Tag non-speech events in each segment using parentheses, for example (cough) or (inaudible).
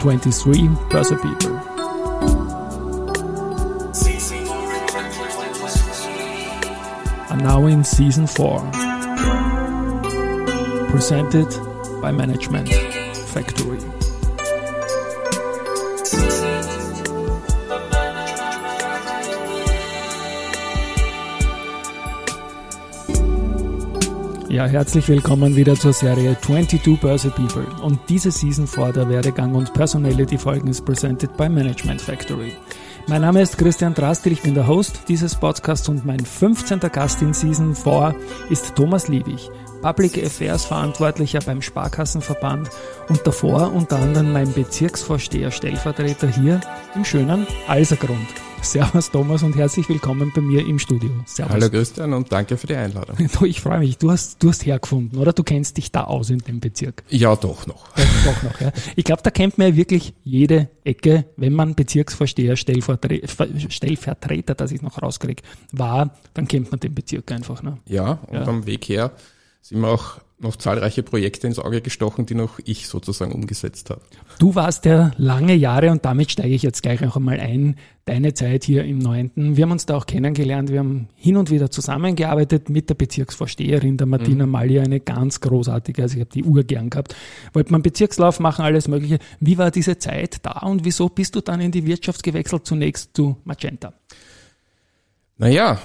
23 Börse People. Are now in season 4. Presented by Management Factory. Ja, herzlich willkommen wieder zur Serie 22 Börse People. Und diese Season vor der Werdegang und Personality Folgen ist presented by Management Factory. Mein Name ist Christian Drastil, ich bin der Host dieses Podcasts und mein 15. Gast in Season 4 ist Thomas Liebig, Public Affairs Verantwortlicher beim Sparkassenverband und davor unter anderem mein Bezirksvorsteher Stellvertreter hier im schönen Alsergrund. Servus Thomas und herzlich willkommen bei mir im Studio. Servus. Hallo Christian und danke für die Einladung. (laughs) Ich freue mich, du hast, du hast hergefunden, oder? Du kennst dich da aus in dem Bezirk. Ja, doch noch. Ja, doch noch, ja. Ich glaube, da kennt man ja wirklich jede Ecke, wenn man Bezirksvorsteher, Stellvertreter, Stellvertreter, dass ich noch rauskriege, war, dann kennt man den Bezirk einfach. Ne? Ja, und ja. am Weg her sind wir auch noch zahlreiche Projekte ins Auge gestochen, die noch ich sozusagen umgesetzt habe. Du warst ja lange Jahre und damit steige ich jetzt gleich noch einmal ein, deine Zeit hier im Neunten. Wir haben uns da auch kennengelernt, wir haben hin und wieder zusammengearbeitet mit der Bezirksvorsteherin, der Martina mhm. Malli, eine ganz großartige, also ich habe die Uhr gern gehabt. Wollte man Bezirkslauf machen, alles mögliche. Wie war diese Zeit da und wieso bist du dann in die Wirtschaft gewechselt, zunächst zu Magenta? Naja,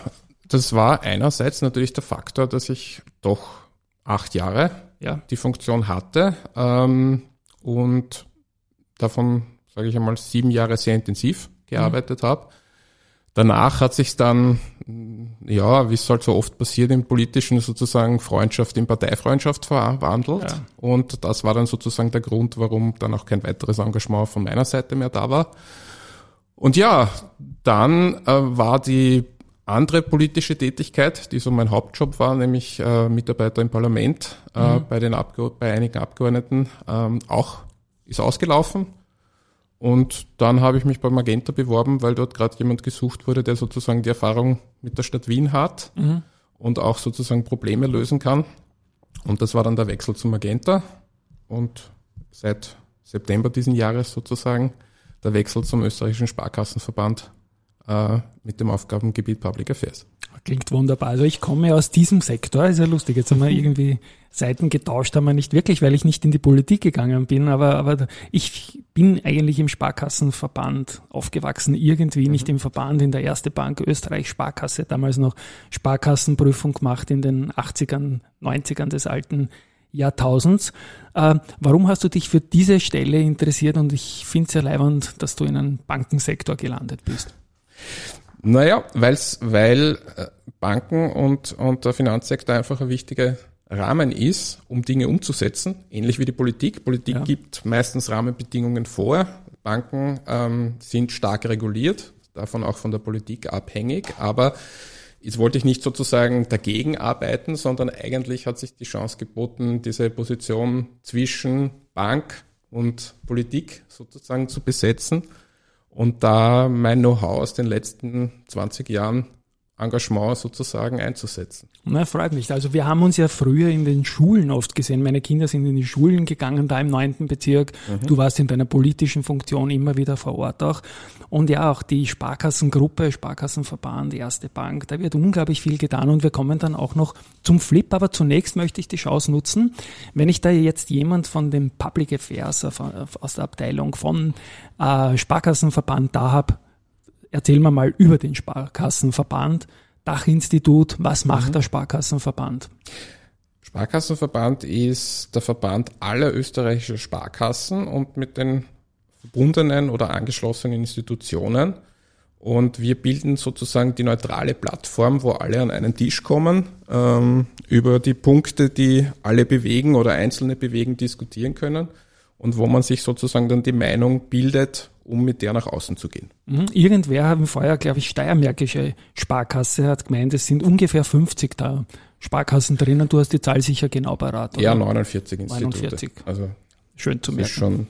das war einerseits natürlich der Faktor, dass ich doch acht Jahre ja. die Funktion hatte ähm, und davon, sage ich einmal, sieben Jahre sehr intensiv gearbeitet mhm. habe. Danach hat sich dann, ja, wie es halt so oft passiert im politischen, sozusagen Freundschaft in Parteifreundschaft verwandelt. Ja. Und das war dann sozusagen der Grund, warum dann auch kein weiteres Engagement von meiner Seite mehr da war. Und ja, dann äh, war die andere politische Tätigkeit, die so mein Hauptjob war, nämlich äh, Mitarbeiter im Parlament äh, mhm. bei, den Abge bei einigen Abgeordneten, ähm, auch ist ausgelaufen. Und dann habe ich mich bei Magenta beworben, weil dort gerade jemand gesucht wurde, der sozusagen die Erfahrung mit der Stadt Wien hat mhm. und auch sozusagen Probleme lösen kann. Und das war dann der Wechsel zu Magenta. Und seit September diesen Jahres sozusagen der Wechsel zum österreichischen Sparkassenverband äh, mit dem Aufgabengebiet Public Affairs. Klingt wunderbar. Also ich komme aus diesem Sektor, ist ja lustig. Jetzt haben wir (laughs) irgendwie Seiten getauscht, haben wir nicht wirklich, weil ich nicht in die Politik gegangen bin, aber, aber ich bin eigentlich im Sparkassenverband aufgewachsen, irgendwie mhm. nicht im Verband, in der Erste Bank Österreich Sparkasse, damals noch Sparkassenprüfung gemacht in den 80ern, 90ern des alten Jahrtausends. Äh, warum hast du dich für diese Stelle interessiert und ich finde es ja leibend, dass du in einem Bankensektor gelandet bist? Naja, weil's, weil äh, Banken und, und der Finanzsektor einfach ein wichtiger Rahmen ist, um Dinge umzusetzen, ähnlich wie die Politik. Politik ja. gibt meistens Rahmenbedingungen vor. Banken ähm, sind stark reguliert, davon auch von der Politik abhängig, aber jetzt wollte ich nicht sozusagen dagegen arbeiten, sondern eigentlich hat sich die Chance geboten, diese Position zwischen Bank und Politik sozusagen zu besetzen und da mein Know-how aus den letzten 20 Jahren Engagement sozusagen einzusetzen. Na, freut mich. Also wir haben uns ja früher in den Schulen oft gesehen. Meine Kinder sind in die Schulen gegangen, da im neunten Bezirk. Mhm. Du warst in deiner politischen Funktion immer wieder vor Ort auch. Und ja, auch die Sparkassengruppe, Sparkassenverband, Erste Bank, da wird unglaublich viel getan und wir kommen dann auch noch zum Flip. Aber zunächst möchte ich die Chance nutzen, wenn ich da jetzt jemand von dem Public Affairs äh, aus der Abteilung von äh, Sparkassenverband da habe, Erzähl mir mal über den Sparkassenverband, Dachinstitut, was macht mhm. der Sparkassenverband? Sparkassenverband ist der Verband aller österreichischen Sparkassen und mit den verbundenen oder angeschlossenen Institutionen. Und wir bilden sozusagen die neutrale Plattform, wo alle an einen Tisch kommen, ähm, über die Punkte, die alle bewegen oder Einzelne bewegen, diskutieren können und wo man sich sozusagen dann die Meinung bildet, um mit der nach außen zu gehen. Mhm. Irgendwer haben vorher, glaube ich, Steiermärkische Sparkasse hat gemeint, es sind ungefähr 50 da Sparkassen drinnen. Du hast die Zahl sicher genau parat. Oder? Ja, 49 Institute. 49. Also schön zu merken. Ist schon,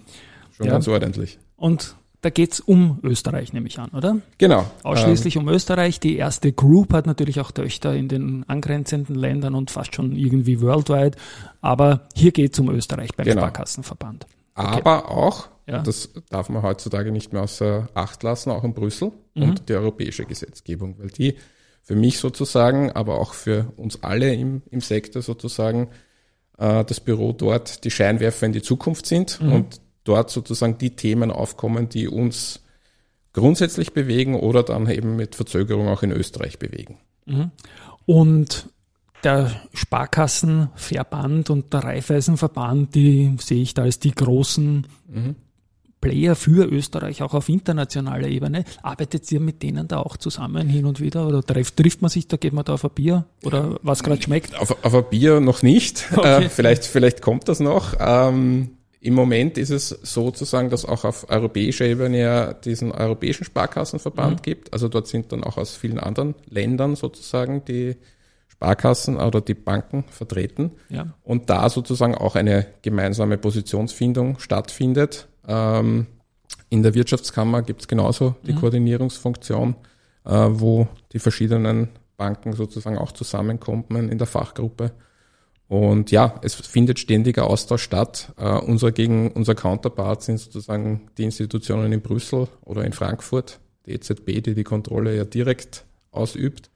schon ja. ganz ordentlich. Und da geht's um Österreich, nehme ich an, oder? Genau. Ausschließlich ähm, um Österreich. Die erste Group hat natürlich auch Töchter in den angrenzenden Ländern und fast schon irgendwie worldwide. Aber hier geht's um Österreich beim genau. Sparkassenverband. Okay. Aber auch, ja. das darf man heutzutage nicht mehr außer Acht lassen, auch in Brüssel mhm. und die europäische Gesetzgebung, weil die für mich sozusagen, aber auch für uns alle im, im Sektor sozusagen, äh, das Büro dort die Scheinwerfer in die Zukunft sind mhm. und dort sozusagen die Themen aufkommen, die uns grundsätzlich bewegen oder dann eben mit Verzögerung auch in Österreich bewegen. Mhm. Und der Sparkassenverband und der Raiffeisenverband, die sehe ich da als die großen mhm. Player für Österreich, auch auf internationaler Ebene. Arbeitet ihr mit denen da auch zusammen hin und wieder? Oder trifft, trifft man sich, da geht man da auf ein Bier? Oder was gerade schmeckt? Auf, auf ein Bier noch nicht. (laughs) Okay. Äh, vielleicht, vielleicht kommt das noch. Ähm, im Moment ist es sozusagen, dass auch auf europäischer Ebene ja diesen europäischen Sparkassenverband mhm. gibt. Also dort sind dann auch aus vielen anderen Ländern sozusagen die Sparkassen oder die Banken vertreten. Ja. Und da sozusagen auch eine gemeinsame Positionsfindung stattfindet. Ähm, in der Wirtschaftskammer gibt es genauso die mhm. Koordinierungsfunktion, äh, wo die verschiedenen Banken sozusagen auch zusammenkommen in der Fachgruppe. Und ja, es findet ständiger Austausch statt. Uh, unser, gegen, unser Counterpart sind sozusagen die Institutionen in Brüssel oder in Frankfurt, die EZB, die die Kontrolle ja direkt ausübt.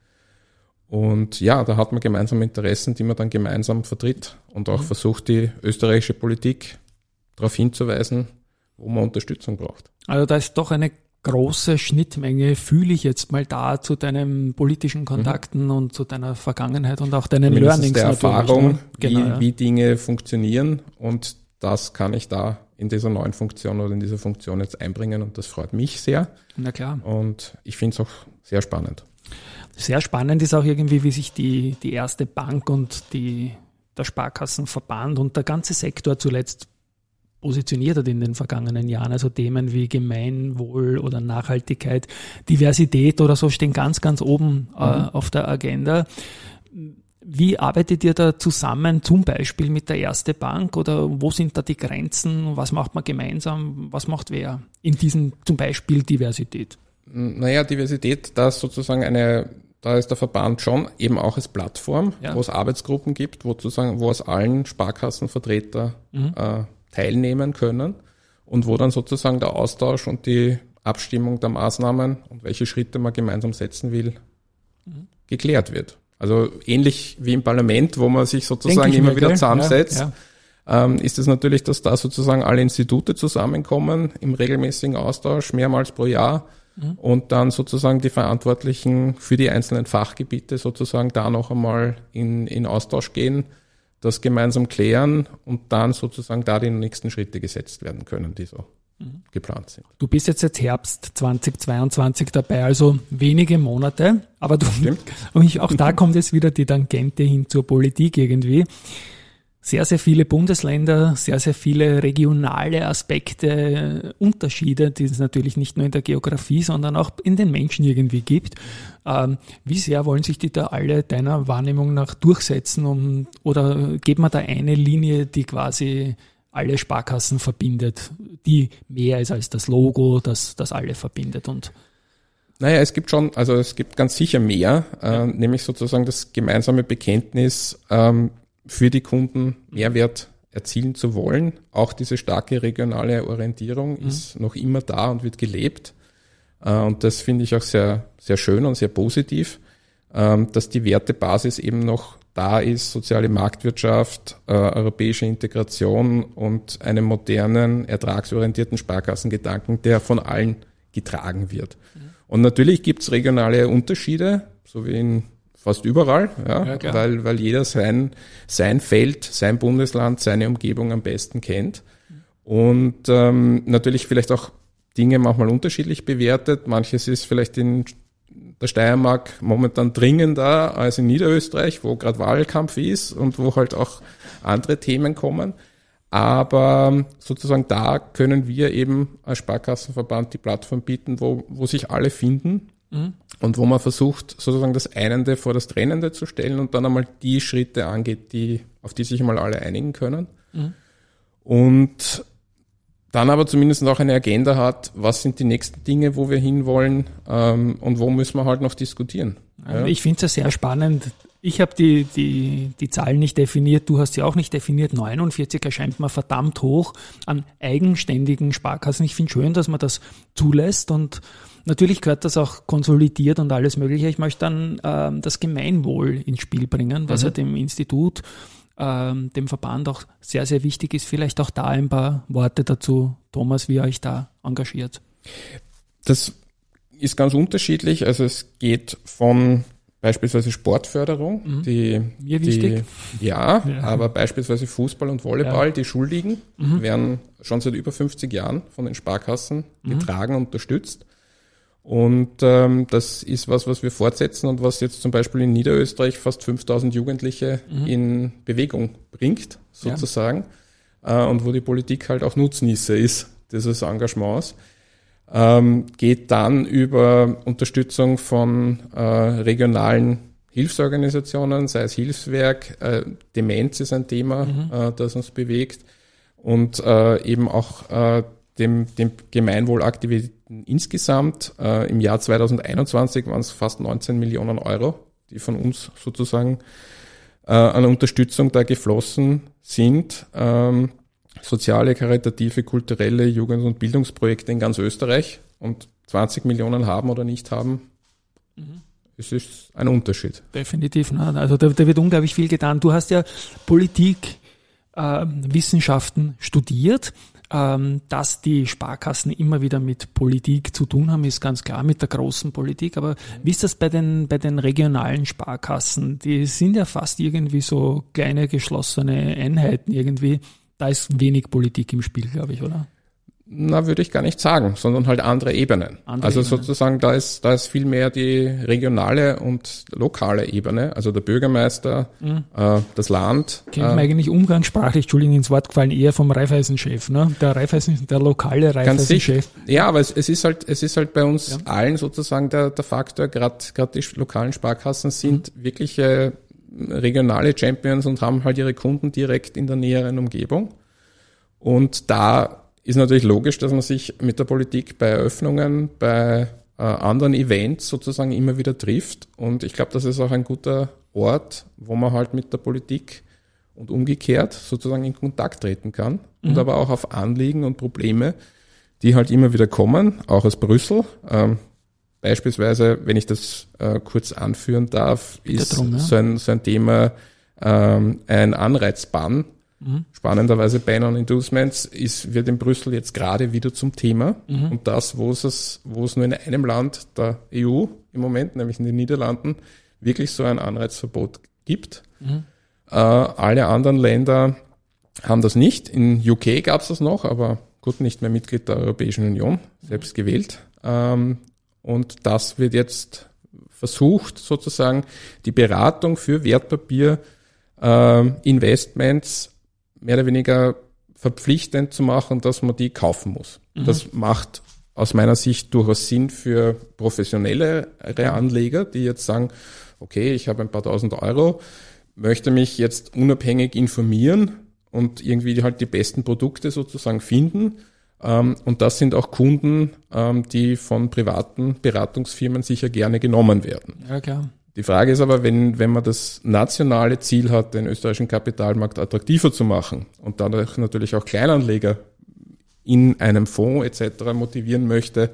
Und ja, da hat man gemeinsame Interessen, die man dann gemeinsam vertritt und auch mhm. versucht, die österreichische Politik darauf hinzuweisen, wo man Unterstützung braucht. Also da ist doch eine große Schnittmenge fühle ich jetzt mal da zu deinen politischen Kontakten mhm. und zu deiner Vergangenheit und auch deinen Mindestens Learnings. Der Erfahrung, ne? genau, wie, ja. wie Dinge funktionieren und das kann ich da in dieser neuen Funktion oder in dieser Funktion jetzt einbringen und das freut mich sehr. Na klar. Und ich finde es auch sehr spannend. Sehr spannend ist auch irgendwie, wie sich die, die erste Bank und die, der Sparkassenverband und der ganze Sektor zuletzt positioniert hat in den vergangenen Jahren. Also Themen wie Gemeinwohl oder Nachhaltigkeit, Diversität oder so stehen ganz, ganz oben äh, mhm. auf der Agenda. Wie arbeitet ihr da zusammen, zum Beispiel mit der Erste Bank oder wo sind da die Grenzen? Was macht man gemeinsam? Was macht wer in diesem zum Beispiel Diversität? Naja, Diversität, da ist sozusagen eine, da ist der Verband schon eben auch als Plattform, ja. wo es Arbeitsgruppen gibt, wo sozusagen, wo aus allen Sparkassenvertreter mhm. äh, teilnehmen können und wo dann sozusagen der Austausch und die Abstimmung der Maßnahmen und welche Schritte man gemeinsam setzen will, mhm. geklärt wird. Also ähnlich wie im Parlament, wo man sich sozusagen immer wieder zusammensetzt, ja, ja. Ähm, ist es natürlich, dass da sozusagen alle Institute zusammenkommen im regelmäßigen Austausch mehrmals pro Jahr mhm. und dann sozusagen die Verantwortlichen für die einzelnen Fachgebiete sozusagen da noch einmal in, in Austausch gehen das gemeinsam klären und dann sozusagen da die nächsten Schritte gesetzt werden können, die so mhm. geplant sind. Du bist jetzt seit Herbst 2022 dabei, also wenige Monate, aber du, Stimmt. (laughs) und auch da kommt jetzt wieder die Tangente hin zur Politik irgendwie sehr, sehr viele Bundesländer, sehr, sehr viele regionale Aspekte, Unterschiede, die es natürlich nicht nur in der Geografie, sondern auch in den Menschen irgendwie gibt. Ähm, wie sehr wollen sich die da alle deiner Wahrnehmung nach durchsetzen? Um, oder geht man da eine Linie, die quasi alle Sparkassen verbindet, die mehr ist als das Logo, das, das alle verbindet und naja, es gibt schon, also es gibt ganz sicher mehr, äh, nämlich sozusagen das gemeinsame Bekenntnis, ähm, für die Kunden Mehrwert erzielen zu wollen. Auch diese starke regionale Orientierung mhm. ist noch immer da und wird gelebt. Äh, und das finde ich auch sehr, sehr schön und sehr positiv, ähm, dass die Wertebasis eben noch da ist, soziale Marktwirtschaft, äh, europäische Integration und einen modernen, ertragsorientierten Sparkassengedanken, der von allen getragen wird. Mhm. Und natürlich gibt es regionale Unterschiede, so wie in fast überall, ja, ja weil, weil jeder sein, sein Feld, sein Bundesland, seine Umgebung am besten kennt. Und ähm, natürlich vielleicht auch Dinge manchmal unterschiedlich bewertet. Manches ist vielleicht in der Steiermark momentan dringender als in Niederösterreich, wo gerade Wahlkampf ist und wo halt auch andere Themen kommen. Aber sozusagen da können wir eben als Sparkassenverband die Plattform bieten, wo, wo sich alle finden Mhm. Und wo man versucht, sozusagen das Einende vor das Trennende zu stellen und dann einmal die Schritte angeht, die, auf die sich mal alle einigen können. Mhm. Und dann aber zumindest auch eine Agenda hat, was sind die nächsten Dinge, wo wir hinwollen ähm, und wo müssen wir halt noch diskutieren. Ja. Ich finde es ja sehr spannend. Ich habe die, die, die Zahlen nicht definiert, du hast sie auch nicht definiert. 49 erscheint mir verdammt hoch an eigenständigen Sparkassen. Ich finde schön, dass man das zulässt und natürlich gehört das auch konsolidiert und alles Mögliche. Ich möchte dann ähm, das Gemeinwohl ins Spiel bringen, was mhm. ja dem Institut ähm, dem Verband auch sehr, sehr wichtig ist. Vielleicht auch da ein paar Worte dazu, Thomas, wie ihr euch da engagiert. Das ist ganz unterschiedlich. Also es geht von beispielsweise Sportförderung, mhm. die, Mir wichtig. Die, ja, ja, aber beispielsweise Fußball und Volleyball, ja. die Schuldigen, mhm. werden schon seit über 50 Jahren von den Sparkassen mhm. getragen und unterstützt. Und ähm, das ist was, was wir fortsetzen und was jetzt zum Beispiel in Niederösterreich fast 5000 Jugendliche mhm. in Bewegung bringt, sozusagen. Ja. Äh, und wo die Politik halt auch Nutznießer ist dieses Engagements. Ähm, geht dann über Unterstützung von äh, regionalen Hilfsorganisationen, sei es Hilfswerk, äh, Demenz ist ein Thema, mhm. äh, das uns bewegt und äh, eben auch äh, dem, dem Gemeinwohlaktivitäten insgesamt. Äh, Im Jahr 2021 waren es fast 19 Millionen Euro, die von uns sozusagen äh, an Unterstützung da geflossen sind. Ähm, soziale, karitative, kulturelle Jugend- und Bildungsprojekte in ganz Österreich und 20 Millionen haben oder nicht haben. Mhm. Es ist ein Unterschied. Definitiv. Ne? Also da, da, wird unglaublich viel getan. Du hast ja Politik, äh, Wissenschaften studiert. Ähm, dass die Sparkassen immer wieder mit Politik zu tun haben, ist ganz klar, mit der großen Politik. Aber wie ist das bei den, bei den regionalen Sparkassen? Die sind ja fast irgendwie so kleine geschlossene Einheiten irgendwie. Da ist wenig Politik im Spiel, glaube ich, oder? Na, würde ich gar nicht sagen, sondern halt andere Ebenen. Andere also Ebene. sozusagen, da ist, da ist viel mehr die regionale und lokale Ebene, also der Bürgermeister, mhm. äh, das Land. Kennt man äh, eigentlich umgangssprachlich, Entschuldigung, ins Wort gefallen, eher vom Raiffeisen-Chef, ne? Der Raiffeisen, der lokale Raiffeisen-Chef. Ja, aber es, es ist halt, es ist halt bei uns ja. allen sozusagen der, der Faktor, gerade die lokalen Sparkassen sind mhm. wirkliche regionale Champions und haben halt ihre Kunden direkt in der näheren Umgebung. Und da ist natürlich logisch, dass man sich mit der Politik bei Eröffnungen, bei äh, anderen Events sozusagen immer wieder trifft. Und ich glaube, das ist auch ein guter Ort, wo man halt mit der Politik und umgekehrt sozusagen in Kontakt treten kann mhm. und aber auch auf Anliegen und Probleme, die halt immer wieder kommen, auch aus Brüssel. Ähm, beispielsweise, wenn ich das äh, kurz anführen darf, ist drum, ja. so, ein, so ein Thema ähm, ein Anreizbann Mhm. Spannenderweise Ban on Inducements ist, wird in Brüssel jetzt gerade wieder zum Thema. Mhm. Und das, wo es, wo es nur in einem Land der EU im Moment, nämlich in den Niederlanden, wirklich so ein Anreizverbot gibt. Mhm. Äh, alle anderen Länder haben das nicht. In UK gab es das noch, aber gut, nicht mehr Mitglied der Europäischen Union, selbst gewählt. Ähm, und das wird jetzt versucht, sozusagen die Beratung für Wertpapier äh, Investments mehr oder weniger verpflichtend zu machen, dass man die kaufen muss. Mhm. Das macht aus meiner Sicht durchaus Sinn für professionelle Anleger, die jetzt sagen, okay, ich habe ein paar tausend Euro, möchte mich jetzt unabhängig informieren und irgendwie halt die besten Produkte sozusagen finden. Ähm, und das sind auch Kunden, ähm, die von privaten Beratungsfirmen sicher gerne genommen werden. Ja, klar. Die Frage ist aber, wenn, wenn man das nationale Ziel hat, den österreichischen Kapitalmarkt attraktiver zu machen und dadurch natürlich auch Kleinanleger in einem Fonds etc. motivieren möchte,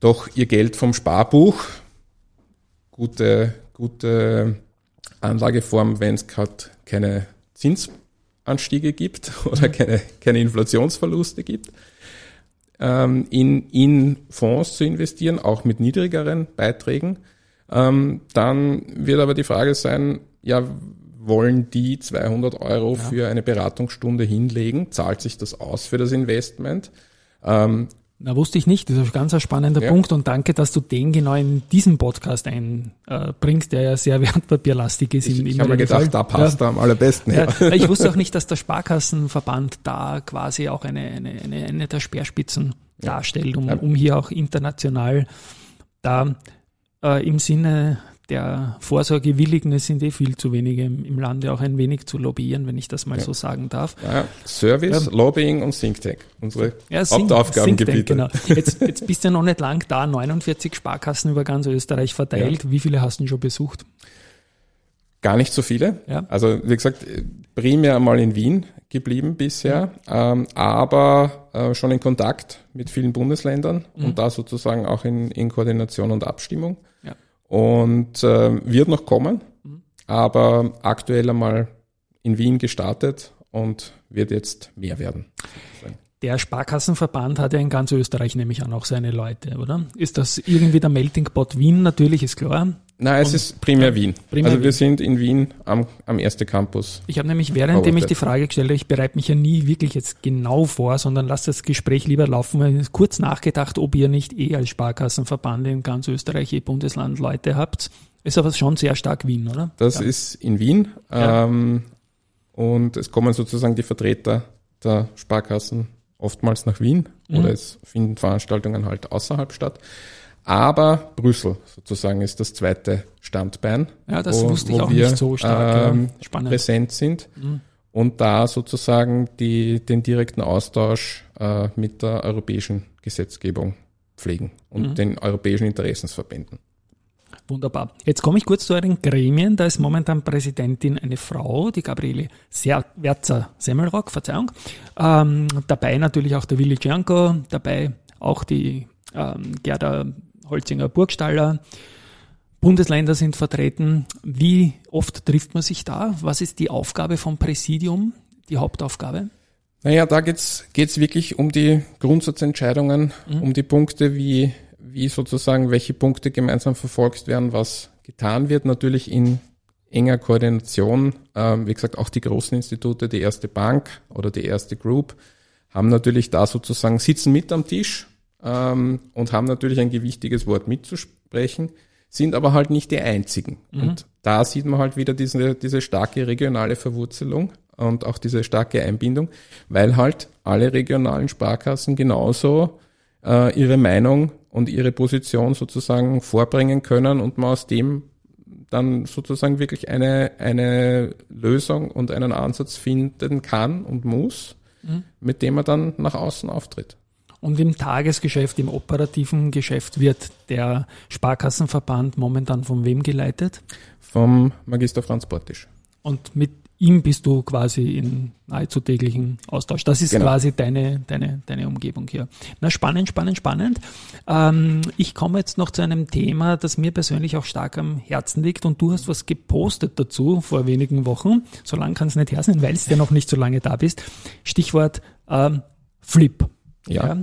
doch ihr Geld vom Sparbuch, gute, gute Anlageform, wenn es gerade keine Zinsanstiege gibt (laughs) oder keine, keine Inflationsverluste gibt, ähm, in, in Fonds zu investieren, auch mit niedrigeren Beiträgen ähm, dann wird aber die Frage sein, ja, wollen die 200 Euro ja. für eine Beratungsstunde hinlegen? Zahlt sich das aus für das Investment? Ähm, na, wusste ich nicht. Das ist ein ganz spannender ja. Punkt und danke, dass du den genau in diesen Podcast einbringst, der ja sehr (laughs) wertpapierlastig ist. Ich, ich habe mir gedacht, Fall. da passt ja. er am allerbesten. Ja. ja. Ich wusste auch nicht, dass der Sparkassenverband da quasi auch eine, eine, eine, eine der Speerspitzen darstellt, um, um hier auch international da äh, im Sinne der Vorsorgewilligen, es sind eh viel zu wenige im, im Lande, auch ein wenig zu lobbyieren, wenn ich das mal ja. so sagen darf. Ja, Service, ja. Lobbying und Think Tank, unsere ja, Hauptaufgabengebiete. Genau. Jetzt, jetzt bist du ja noch nicht lang da, 49 Sparkassen über ganz Österreich verteilt. Wie viele hast du denn schon besucht? Gar nicht so viele. Ja. Also wie gesagt, primär mal in Wien geblieben bisher, mhm. ähm, aber äh, schon in Kontakt mit vielen Bundesländern mhm. und da sozusagen auch in, in Koordination und Abstimmung. Und äh, wird noch kommen, mhm. aber aktuell einmal in Wien gestartet und wird jetzt mehr werden. Der Sparkassenverband hat ja in ganz Österreich nämlich auch noch seine Leute, oder? Ist das irgendwie der Melting Pot Wien? Natürlich ist klar. Nein, es Und, ist primär ja, Wien. Primär also wir Wien. sind in Wien am, am ersten Campus. Ich habe nämlich, währenddem ich die Frage gestellt habe, ich bereite mich ja nie wirklich jetzt genau vor, sondern lasse das Gespräch lieber laufen, weil ich kurz nachgedacht, ob ihr nicht eh als Sparkassenverband in ganz Österreich, ihr Bundesland Leute habt. Ist aber schon sehr stark Wien, oder? Das ja. ist in Wien. Ähm, und es kommen sozusagen die Vertreter der Sparkassen oftmals nach Wien mhm. oder es finden Veranstaltungen halt außerhalb statt. Aber Brüssel sozusagen ist das zweite Standbein. Ja, das wo, wusste ich auch wir, nicht so stark. Ähm, ja. Präsent sind. Mhm. Und da sozusagen die, den direkten Austausch äh, mit der europäischen Gesetzgebung pflegen und mhm. den europäischen Interessensverbänden. Wunderbar. Jetzt komme ich kurz zu euren Gremien. Da ist momentan Präsidentin eine Frau, die Gabriele Werzer Semmelrock, Verzeihung. Ähm, dabei natürlich auch der Willi Cianco, dabei auch die ähm, Gerda Holzinger Burgstaller. Bundesländer sind vertreten. Wie oft trifft man sich da? Was ist die Aufgabe vom Präsidium, die Hauptaufgabe? Naja, da geht's geht's wirklich um die Grundsatzentscheidungen, mhm. um die Punkte, wie, wie sozusagen, welche Punkte gemeinsam verfolgt werden, was getan wird, natürlich in enger Koordination. Ähm, wie gesagt, auch die großen Institute, die erste Bank oder die erste Group, haben natürlich da sozusagen, sitzen mit am Tisch ähm, und haben natürlich ein gewichtiges Wort mitzusprechen, sind aber halt nicht die einzigen. Mhm. Und da sieht man halt wieder diese, diese starke regionale Verwurzelung und auch diese starke Einbindung, weil halt alle regionalen Sparkassen genauso äh, ihre Meinung und ihre Position sozusagen vorbringen können und man aus dem dann sozusagen wirklich eine, eine Lösung und einen Ansatz finden kann und muss, mhm. mit dem man dann nach außen auftritt. Und im Tagesgeschäft, im operativen Geschäft wird der Sparkassenverband momentan von wem geleitet? Vom Magister Franz Portisch. Und mit ihm bist du quasi in nahezu täglichen Austausch. Das ist genau. quasi deine, deine, deine Umgebung hier. Na, spannend, spannend, spannend. Ähm, ich komme jetzt noch zu einem Thema, das mir persönlich auch stark am Herzen liegt und du hast was gepostet dazu vor wenigen Wochen. So lange kann es nicht her sein, weil es ja noch nicht so lange da bist. Stichwort ähm, Flip. Ja.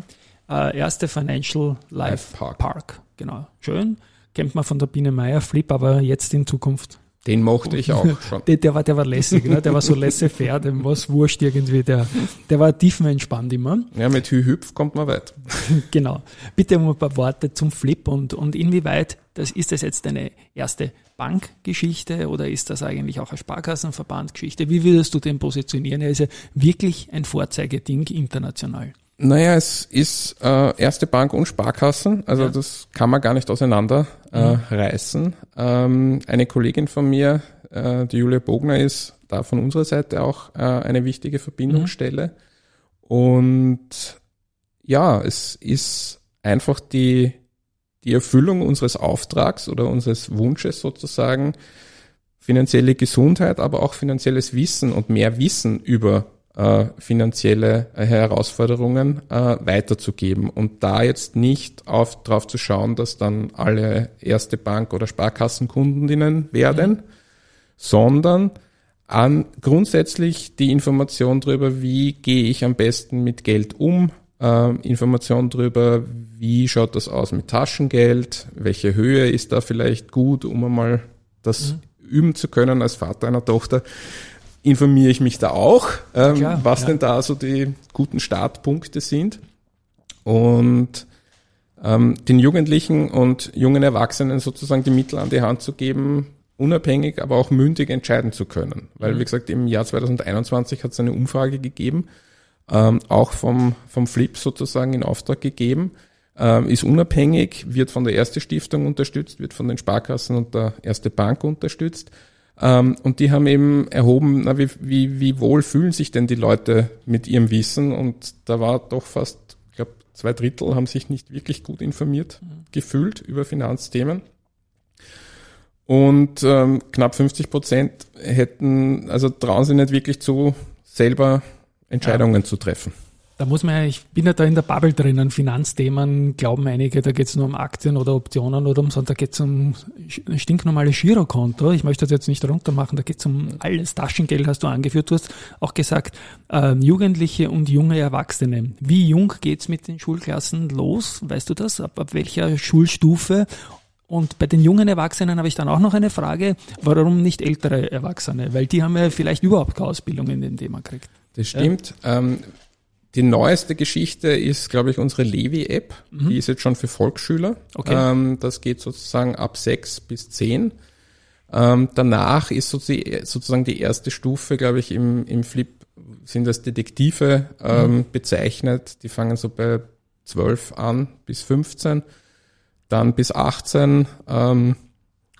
ja. Äh, erste Financial Life Park. Park. Genau. Schön. Kennt man von der Biene Meier Flip, aber jetzt in Zukunft. Den mochte ich auch (laughs) schon. der, der, war, der war lässig, ne? der war so laissez-faire, dem war es wurscht irgendwie. Der, der war tiefenentspannt immer. Ja, mit Hü-Hüpf kommt man weit. (laughs) genau. Bitte um ein paar Worte zum Flip und, und inwieweit das, ist das jetzt deine erste Bankgeschichte oder ist das eigentlich auch eine Sparkassenverbandgeschichte? Wie würdest du den positionieren? Er ist ja wirklich ein Vorzeigeding international. Naja, es ist äh, erste Bank und Sparkassen, also ja. das kann man gar nicht auseinander äh, mhm. reißen. Ähm, eine Kollegin von mir, äh, die Julia Bogner, ist da von unserer Seite auch äh, eine wichtige Verbindungsstelle. Mhm. Und ja, es ist einfach die, die Erfüllung unseres Auftrags oder unseres Wunsches sozusagen, finanzielle Gesundheit, aber auch finanzielles Wissen und mehr Wissen über äh, finanzielle äh, Herausforderungen äh, weiterzugeben und da jetzt nicht auf, drauf zu schauen, dass dann alle erste Bank- oder Sparkassenkundinnen werden, mhm. sondern an grundsätzlich die Information darüber, wie gehe ich am besten mit Geld um, äh, Information darüber, wie schaut das aus mit Taschengeld, welche Höhe ist da vielleicht gut, um einmal das mhm. üben zu können als Vater einer Tochter informiere ich mich da auch, ähm, Klar, was ja. denn da so die guten Startpunkte sind. Und ähm, den Jugendlichen und jungen Erwachsenen sozusagen die Mittel an die Hand zu geben, unabhängig, aber auch mündig entscheiden zu können. Weil, mhm. wie gesagt, im Jahr 2021 hat es eine Umfrage gegeben, ähm, auch vom, vom Flip sozusagen in Auftrag gegeben, ähm, ist unabhängig, wird von der Erste Stiftung unterstützt, wird von den Sparkassen und der Erste Bank unterstützt. Ähm, und die haben eben erhoben, na, wie, wie, wie wohl fühlen sich denn die Leute mit ihrem Wissen? Und da war doch fast, ich glaube, zwei Drittel haben sich nicht wirklich gut informiert mhm. gefühlt über Finanzthemen. Und ähm, knapp 50 Prozent hätten, also trauen sie nicht wirklich zu, selber Entscheidungen ja. zu treffen. Da muss man ja, ich bin ja da in der Bubble drinnen, Finanzthemen glauben einige, da geht es nur um Aktien oder Optionen oder um, sondern da geht es um stinknormales Girokonto. Ich möchte das jetzt nicht runtermachen, da geht es um alles. Taschengeld hast du angeführt. Du hast auch gesagt, äh, Jugendliche und junge Erwachsene. Wie jung geht's mit den Schulklassen los? Weißt du das? Ab, ab welcher Schulstufe? Und bei den jungen Erwachsenen habe ich dann auch noch eine Frage, warum nicht ältere Erwachsene? Weil die haben ja vielleicht überhaupt keine Ausbildung in dem Thema gekriegt. Das stimmt. Ja? Ähm, die neueste Geschichte ist, glaube ich, unsere Levi-App. Mhm. Die ist jetzt schon für Volksschüler. Okay. Ähm, das geht sozusagen ab sechs bis zehn. Ähm, danach ist sozusagen die erste Stufe, glaube ich, im, im Flip sind das Detektive ähm, mhm. bezeichnet. Die fangen so bei zwölf an bis 15, dann bis 18 ähm,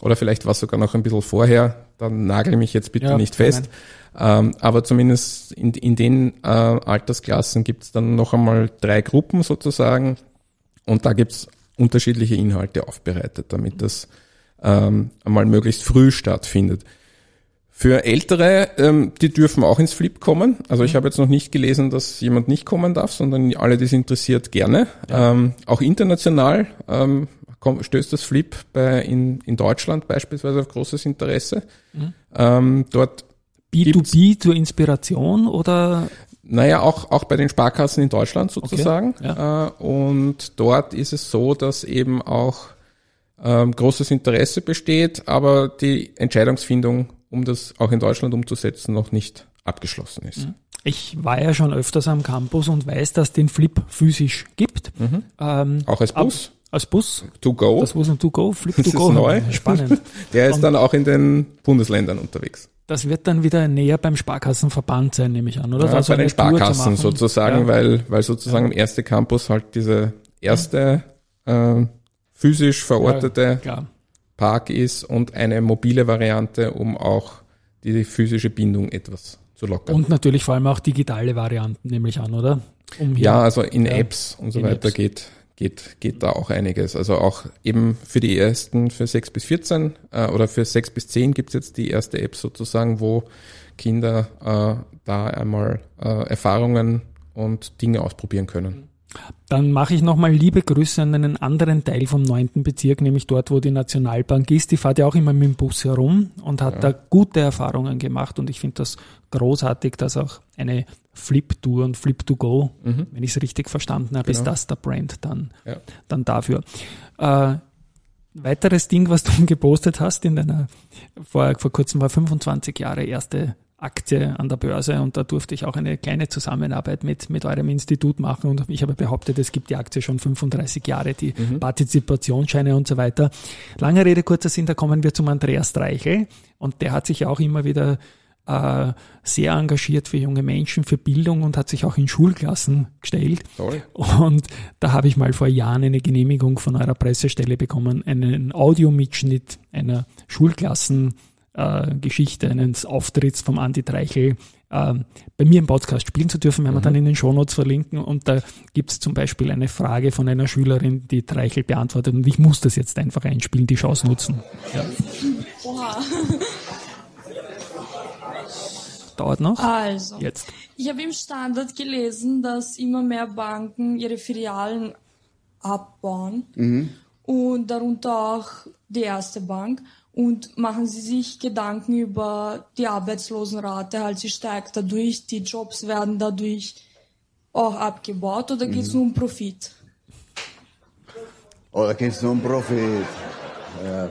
oder vielleicht war es sogar noch ein bisschen vorher. Dann nagel mich jetzt bitte ja, nicht fest. Ähm, aber zumindest in, in den äh, Altersklassen gibt es dann noch einmal drei Gruppen sozusagen und da gibt es unterschiedliche Inhalte aufbereitet, damit das ähm, einmal möglichst früh stattfindet. Für Ältere, ähm, die dürfen auch ins Flip kommen. Also ich mhm. habe jetzt noch nicht gelesen, dass jemand nicht kommen darf, sondern alle, die es interessiert, gerne. Ja. Ähm, auch international ähm, kommt, stößt das Flip bei in, in Deutschland beispielsweise auf großes Interesse. Mhm. Ähm, dort B2B zur Inspiration oder? Naja, auch, auch bei den Sparkassen in Deutschland sozusagen. Okay, ja. Äh, und dort ist es so, dass eben auch ähm, großes Interesse besteht, aber die Entscheidungsfindung, um das auch in Deutschland umzusetzen, noch nicht abgeschlossen ist. Mhm. Ich war ja schon öfters am Campus und weiß, dass den Flip physisch gibt. Mhm. Ähm, auch als Bus? Als Bus? To go. Das was ein To go, Flip das to go. Ist neu. Spannend. (laughs) Der ist und dann auch in den Bundesländern unterwegs. Das wird dann wieder näher beim Sparkassenverband sein, nehme ich an, oder? Ja, also bei den Sparkassen sozusagen, ja. weil, weil sozusagen ja. im ersten Campus halt diese erste äh, physisch verortete Park ist und eine mobile Variante, um auch die physische Bindung etwas zu lockern. Und natürlich vor allem auch digitale Varianten, nehme ich an, oder? Um ja, also in Apps und so weiter Apps. geht geht, geht da auch einiges. Also auch eben für die ersten, für 6 bis 14 äh, oder für 6 bis 10 gibt es jetzt die erste App sozusagen, wo Kinder äh, da einmal äh, Erfahrungen und Dinge ausprobieren können. Dann mache ich nochmal liebe Grüße an einen anderen Teil vom neunten Bezirk, nämlich dort, wo die Nationalbank ist. Die fährt ja auch immer mit dem Bus herum und hat ja. da gute Erfahrungen gemacht. Und ich finde das großartig, dass auch eine Flip-Tour und Flip-to-Go, mhm. wenn ich es richtig verstanden habe, genau. ist das der Brand dann, ja. dann dafür. Äh, weiteres Ding, was du (laughs) gepostet hast in deiner, vor, vor kurzem war 25 Jahre erste Aktie an der Börse und da durfte ich auch eine kleine Zusammenarbeit mit, mit eurem Institut machen und ich habe behauptet, es gibt die Aktie schon 35 Jahre, die mhm. Partizipationsscheine und so weiter. Lange Rede, kurzer Sinn, da kommen wir zum Andreas Streichel und der hat sich auch immer wieder äh, sehr engagiert für junge Menschen, für Bildung und hat sich auch in Schulklassen gestellt. Toll. Und da habe ich mal vor Jahren eine Genehmigung von eurer Pressestelle bekommen, einen Audiomitschnitt einer Schulklassen äh, Geschichte eines Auftritts vom Andi Treichel äh, bei mir im Podcast spielen zu dürfen, werden wir mhm. dann in den Shownotes verlinken. Und da gibt es zum Beispiel eine Frage von einer Schülerin, die Treichel beantwortet. Und ich muss das jetzt einfach einspielen, die Chance nutzen. Ja. Oha dauert noch. Also, jetzt. Ich habe im Standard gelesen, dass immer mehr Banken ihre Filialen abbauen mhm. und darunter auch die erste Bank. Und machen Sie sich Gedanken über die Arbeitslosenrate, halt sie steigt dadurch, die Jobs werden dadurch auch abgebaut oder geht es mhm. nur um Profit? Oder geht es nur um Profit? Ja.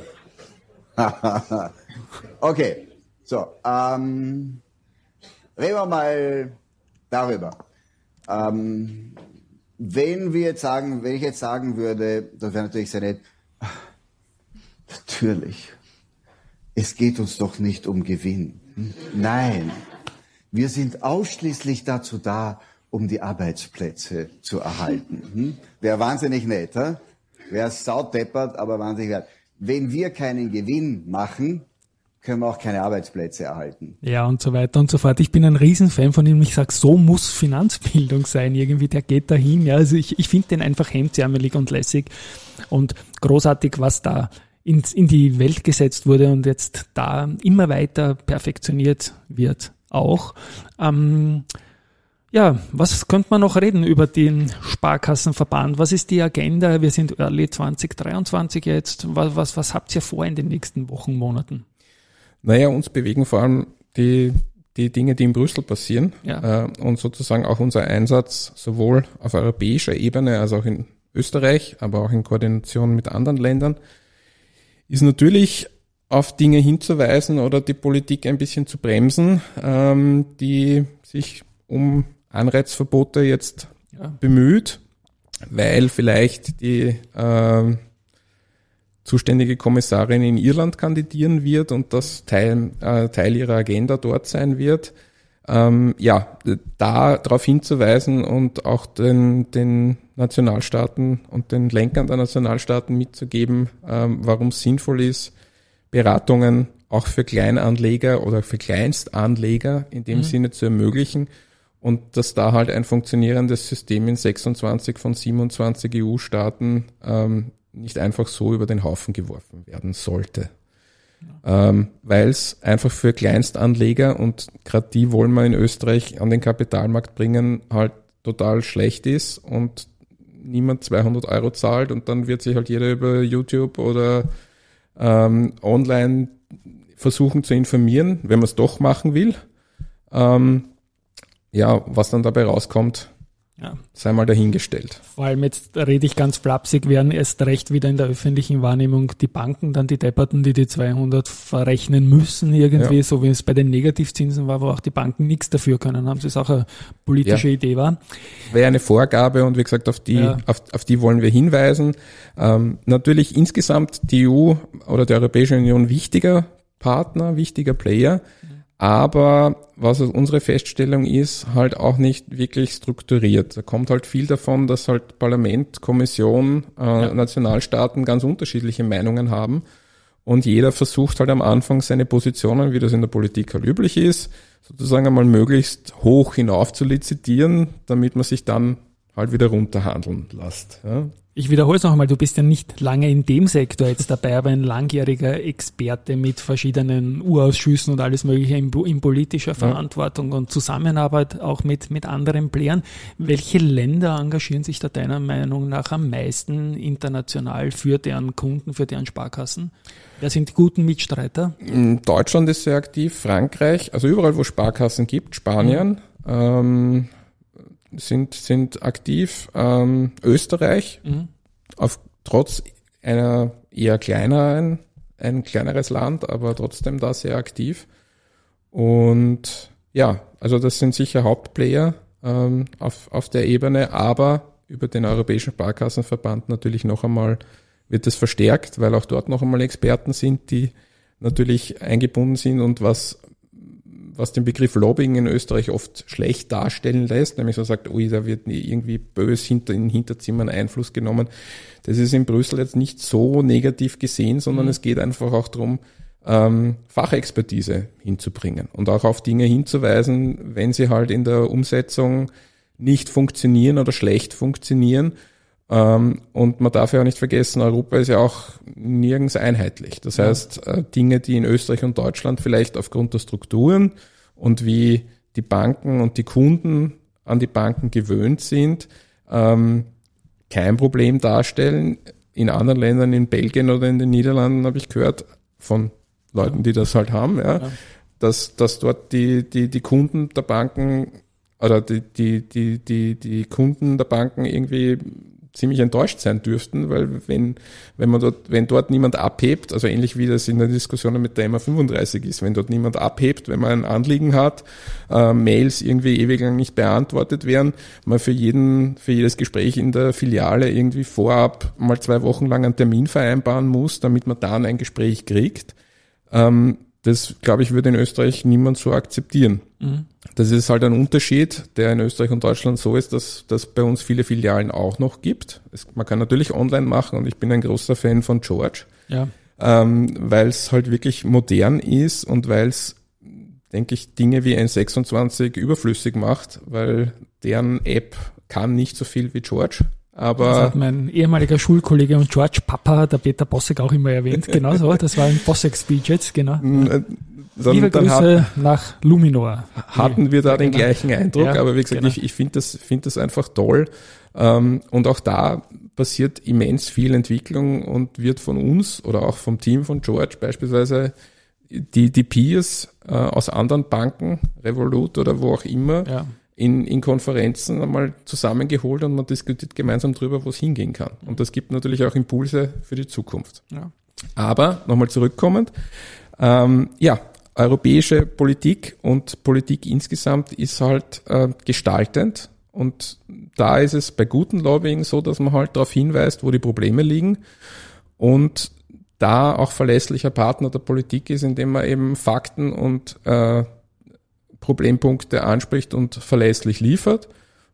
(laughs) okay, so, ähm, Reden wir mal darüber. Ähm, wenn wir jetzt sagen, wenn ich jetzt sagen würde, das wäre natürlich sehr nett, natürlich, es geht uns doch nicht um Gewinn. Nein, wir sind ausschließlich dazu da, um die Arbeitsplätze zu erhalten. Hm? Wäre wahnsinnig nett, wäre saudeppert, aber wahnsinnig wert. Wenn wir keinen Gewinn machen, können wir auch keine Arbeitsplätze erhalten. Ja, und so weiter und so fort. Ich bin ein Riesenfan von ihm. Ich sage, so muss Finanzbildung sein. Irgendwie, der geht dahin. Ja, also ich, ich finde den einfach hemdsärmelig und lässig und großartig, was da in, in die Welt gesetzt wurde und jetzt da immer weiter perfektioniert wird auch. Ähm, ja, was könnte man noch reden über den Sparkassenverband? Was ist die Agenda? Wir sind early 2023 jetzt. Was, was, was habt ihr vor in den nächsten Wochen, Monaten? Naja, uns bewegen vor allem die, die Dinge, die in Brüssel passieren ja. äh, und sozusagen auch unser Einsatz sowohl auf europäischer Ebene als auch in Österreich, aber auch in Koordination mit anderen Ländern, ist natürlich auf Dinge hinzuweisen oder die Politik ein bisschen zu bremsen, ähm, die sich um Anreizverbote jetzt ja. bemüht, weil vielleicht die äh, zuständige Kommissarin in Irland kandidieren wird und das Teil, äh, Teil ihrer Agenda dort sein wird. Ähm, ja, da darauf hinzuweisen und auch den, den Nationalstaaten und den Lenkern der Nationalstaaten mitzugeben, ähm, warum es sinnvoll ist, Beratungen auch für Kleinanleger oder für Kleinstanleger in dem mhm. Sinne zu ermöglichen und dass da halt ein funktionierendes System in 26 von 27 EU-Staaten ähm, nicht einfach so über den Haufen geworfen werden sollte. Ähm, Weil es einfach für Kleinstanleger und gerade die wollen wir in Österreich an den Kapitalmarkt bringen, halt total schlecht ist und niemand 200 Euro zahlt und dann wird sich halt jeder über YouTube oder ähm, online versuchen zu informieren, wenn man es doch machen will. Ähm, ja, was dann dabei rauskommt, ja. sei mal dahingestellt. Vor allem jetzt rede ich ganz flapsig, werden erst recht wieder in der öffentlichen Wahrnehmung die Banken dann die Depperten, die die 200 verrechnen müssen irgendwie, ja. so wie es bei den Negativzinsen war, wo auch die Banken nichts dafür können haben. Das auch eine politische ja. Idee war. Wäre eine Vorgabe und wie gesagt, auf die, ja. auf, auf die wollen wir hinweisen. Ähm, natürlich insgesamt die EU oder die Europäische Union wichtiger Partner, wichtiger Player. Aber was unsere Feststellung ist, halt auch nicht wirklich strukturiert. Da kommt halt viel davon, dass halt Parlament, Kommission, äh, ja. Nationalstaaten ganz unterschiedliche Meinungen haben. Und jeder versucht halt am Anfang seine Positionen, wie das in der Politik halt üblich ist, sozusagen einmal möglichst hoch hinauf zu lizitieren, damit man sich dann halt wieder runterhandeln lässt. Ja. Ich wiederhole es noch einmal, du bist ja nicht lange in dem Sektor jetzt dabei, aber ein langjähriger Experte mit verschiedenen Urausschüssen und alles Mögliche in, in politischer Verantwortung und Zusammenarbeit auch mit, mit anderen Playern. Welche Länder engagieren sich da deiner Meinung nach am meisten international für deren Kunden, für deren Sparkassen? Wer sind die guten Mitstreiter? Deutschland ist sehr aktiv, Frankreich, also überall, wo Sparkassen gibt, Spanien. Mhm. Ähm, sind, sind aktiv. Ähm, Österreich, mhm. auf, trotz einer eher kleineren, ein kleineres Land, aber trotzdem da sehr aktiv. Und ja, also das sind sicher Hauptplayer ähm, auf, auf der Ebene, aber über den Europäischen Sparkassenverband natürlich noch einmal wird es verstärkt, weil auch dort noch einmal Experten sind, die natürlich eingebunden sind und was was den Begriff Lobbying in Österreich oft schlecht darstellen lässt, nämlich so sagt, ui, da wird irgendwie bös hinter in Hinterzimmern Einfluss genommen. Das ist in Brüssel jetzt nicht so negativ gesehen, sondern mhm. es geht einfach auch darum, ähm, Fachexpertise hinzubringen und auch auf Dinge hinzuweisen, wenn sie halt in der Umsetzung nicht funktionieren oder schlecht funktionieren. Ähm, und man darf ja auch nicht vergessen, Europa ist ja auch nirgends einheitlich. Das heißt, äh, Dinge, die in Österreich und Deutschland vielleicht aufgrund der Strukturen und wie die Banken und die Kunden an die Banken gewöhnt sind, ähm, kein Problem darstellen. In anderen Ländern, in Belgien oder in den Niederlanden, habe ich gehört von Leuten, die das halt haben, ja, ja. Dass, dass dort die, die, die Kunden der Banken oder die, die, die, die, die Kunden der Banken irgendwie ziemlich enttäuscht sein dürften, weil wenn, wenn man dort, wenn dort niemand abhebt, also ähnlich wie das in der Diskussion mit der MA35 ist, wenn dort niemand abhebt, wenn man ein Anliegen hat, äh, Mails irgendwie ewig lang nicht beantwortet werden, man für jeden, für jedes Gespräch in der Filiale irgendwie vorab mal zwei Wochen lang einen Termin vereinbaren muss, damit man dann ein Gespräch kriegt. Ähm, das, glaube ich, würde in Österreich niemand so akzeptieren. Mhm. Das ist halt ein Unterschied, der in Österreich und Deutschland so ist, dass das bei uns viele Filialen auch noch gibt. Es, man kann natürlich online machen und ich bin ein großer Fan von George, ja. ähm, weil es halt wirklich modern ist und weil es, denke ich, Dinge wie N26 überflüssig macht, weil deren App kann nicht so viel wie George. Aber das hat mein ehemaliger Schulkollege und George Papa, der Peter Bossek, auch immer erwähnt. Genau so, das war ein Bossek-Speech jetzt, genau. Äh, Liebe Grüße hat, nach Luminor. Hatten wir da den genau. gleichen Eindruck, ja, aber wie gesagt, genau. ich, ich finde das, finde das einfach toll. Ähm, und auch da passiert immens viel Entwicklung und wird von uns oder auch vom Team von George beispielsweise die, die Peers äh, aus anderen Banken, Revolut oder wo auch immer, ja in, in Konferenzen einmal zusammengeholt und man diskutiert gemeinsam drüber, wo es hingehen kann. Und das gibt natürlich auch Impulse für die Zukunft. Ja. Aber nochmal zurückkommend, ähm, ja, europäische Politik und Politik insgesamt ist halt äh, gestaltend. Und da ist es bei guten Lobbying so, dass man halt darauf hinweist, wo die Probleme liegen und da auch verlässlicher Partner der Politik ist, indem man eben Fakten und äh, Problempunkte anspricht und verlässlich liefert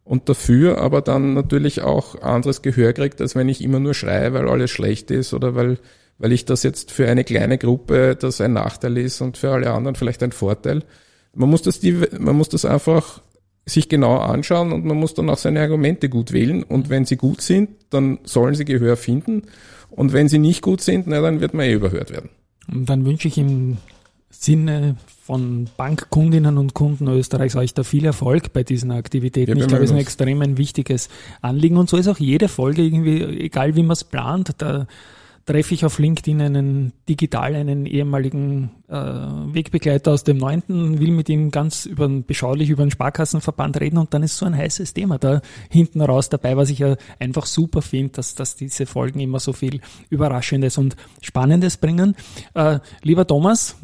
und dafür aber dann natürlich auch anderes Gehör kriegt, als wenn ich immer nur schreie, weil alles schlecht ist oder weil, weil ich das jetzt für eine kleine Gruppe das ein Nachteil ist und für alle anderen vielleicht ein Vorteil. Man muss das, die, man muss das einfach sich genau anschauen und man muss dann auch seine Argumente gut wählen und wenn sie gut sind, dann sollen sie Gehör finden und wenn sie nicht gut sind, na, dann wird man eh überhört werden. Und dann wünsche ich ihm Sinne von Bankkundinnen und Kunden Österreichs euch da viel Erfolg bei diesen Aktivitäten. Ja, ich glaube, es ist ein extrem ein wichtiges Anliegen und so ist auch jede Folge irgendwie, egal wie man es plant, da treffe ich auf LinkedIn einen digital, einen ehemaligen äh, Wegbegleiter aus dem Neunten, will mit ihm ganz über, beschaulich über den Sparkassenverband reden und dann ist so ein heißes Thema da hinten raus dabei, was ich ja einfach super finde, dass, dass diese Folgen immer so viel Überraschendes und Spannendes bringen. Äh, lieber Thomas,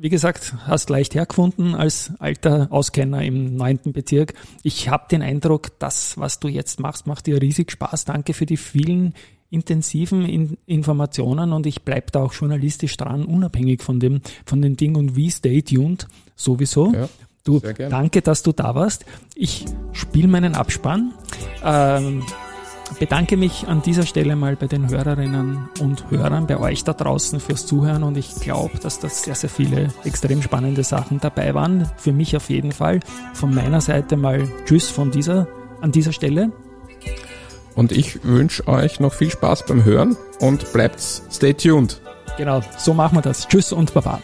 wie gesagt, hast leicht hergefunden als alter Auskenner im neunten Bezirk. Ich habe den Eindruck, das, was du jetzt machst, macht dir riesig Spaß. Danke für die vielen intensiven in Informationen und ich bleib da auch journalistisch dran, unabhängig von dem, von den Dingen und wie stay tuned sowieso. Ja, du, danke, dass du da warst. Ich spiele meinen Abspann. Ähm, bedanke mich an dieser Stelle mal bei den Hörerinnen und Hörern, bei euch da draußen fürs Zuhören und ich glaube, dass das sehr, sehr viele extrem spannende Sachen dabei waren. Für mich auf jeden Fall. Von meiner Seite mal Tschüss von dieser, an dieser Stelle. Und ich wünsche euch noch viel Spaß beim Hören und bleibt stay tuned. Genau, so machen wir das. Tschüss und Baba.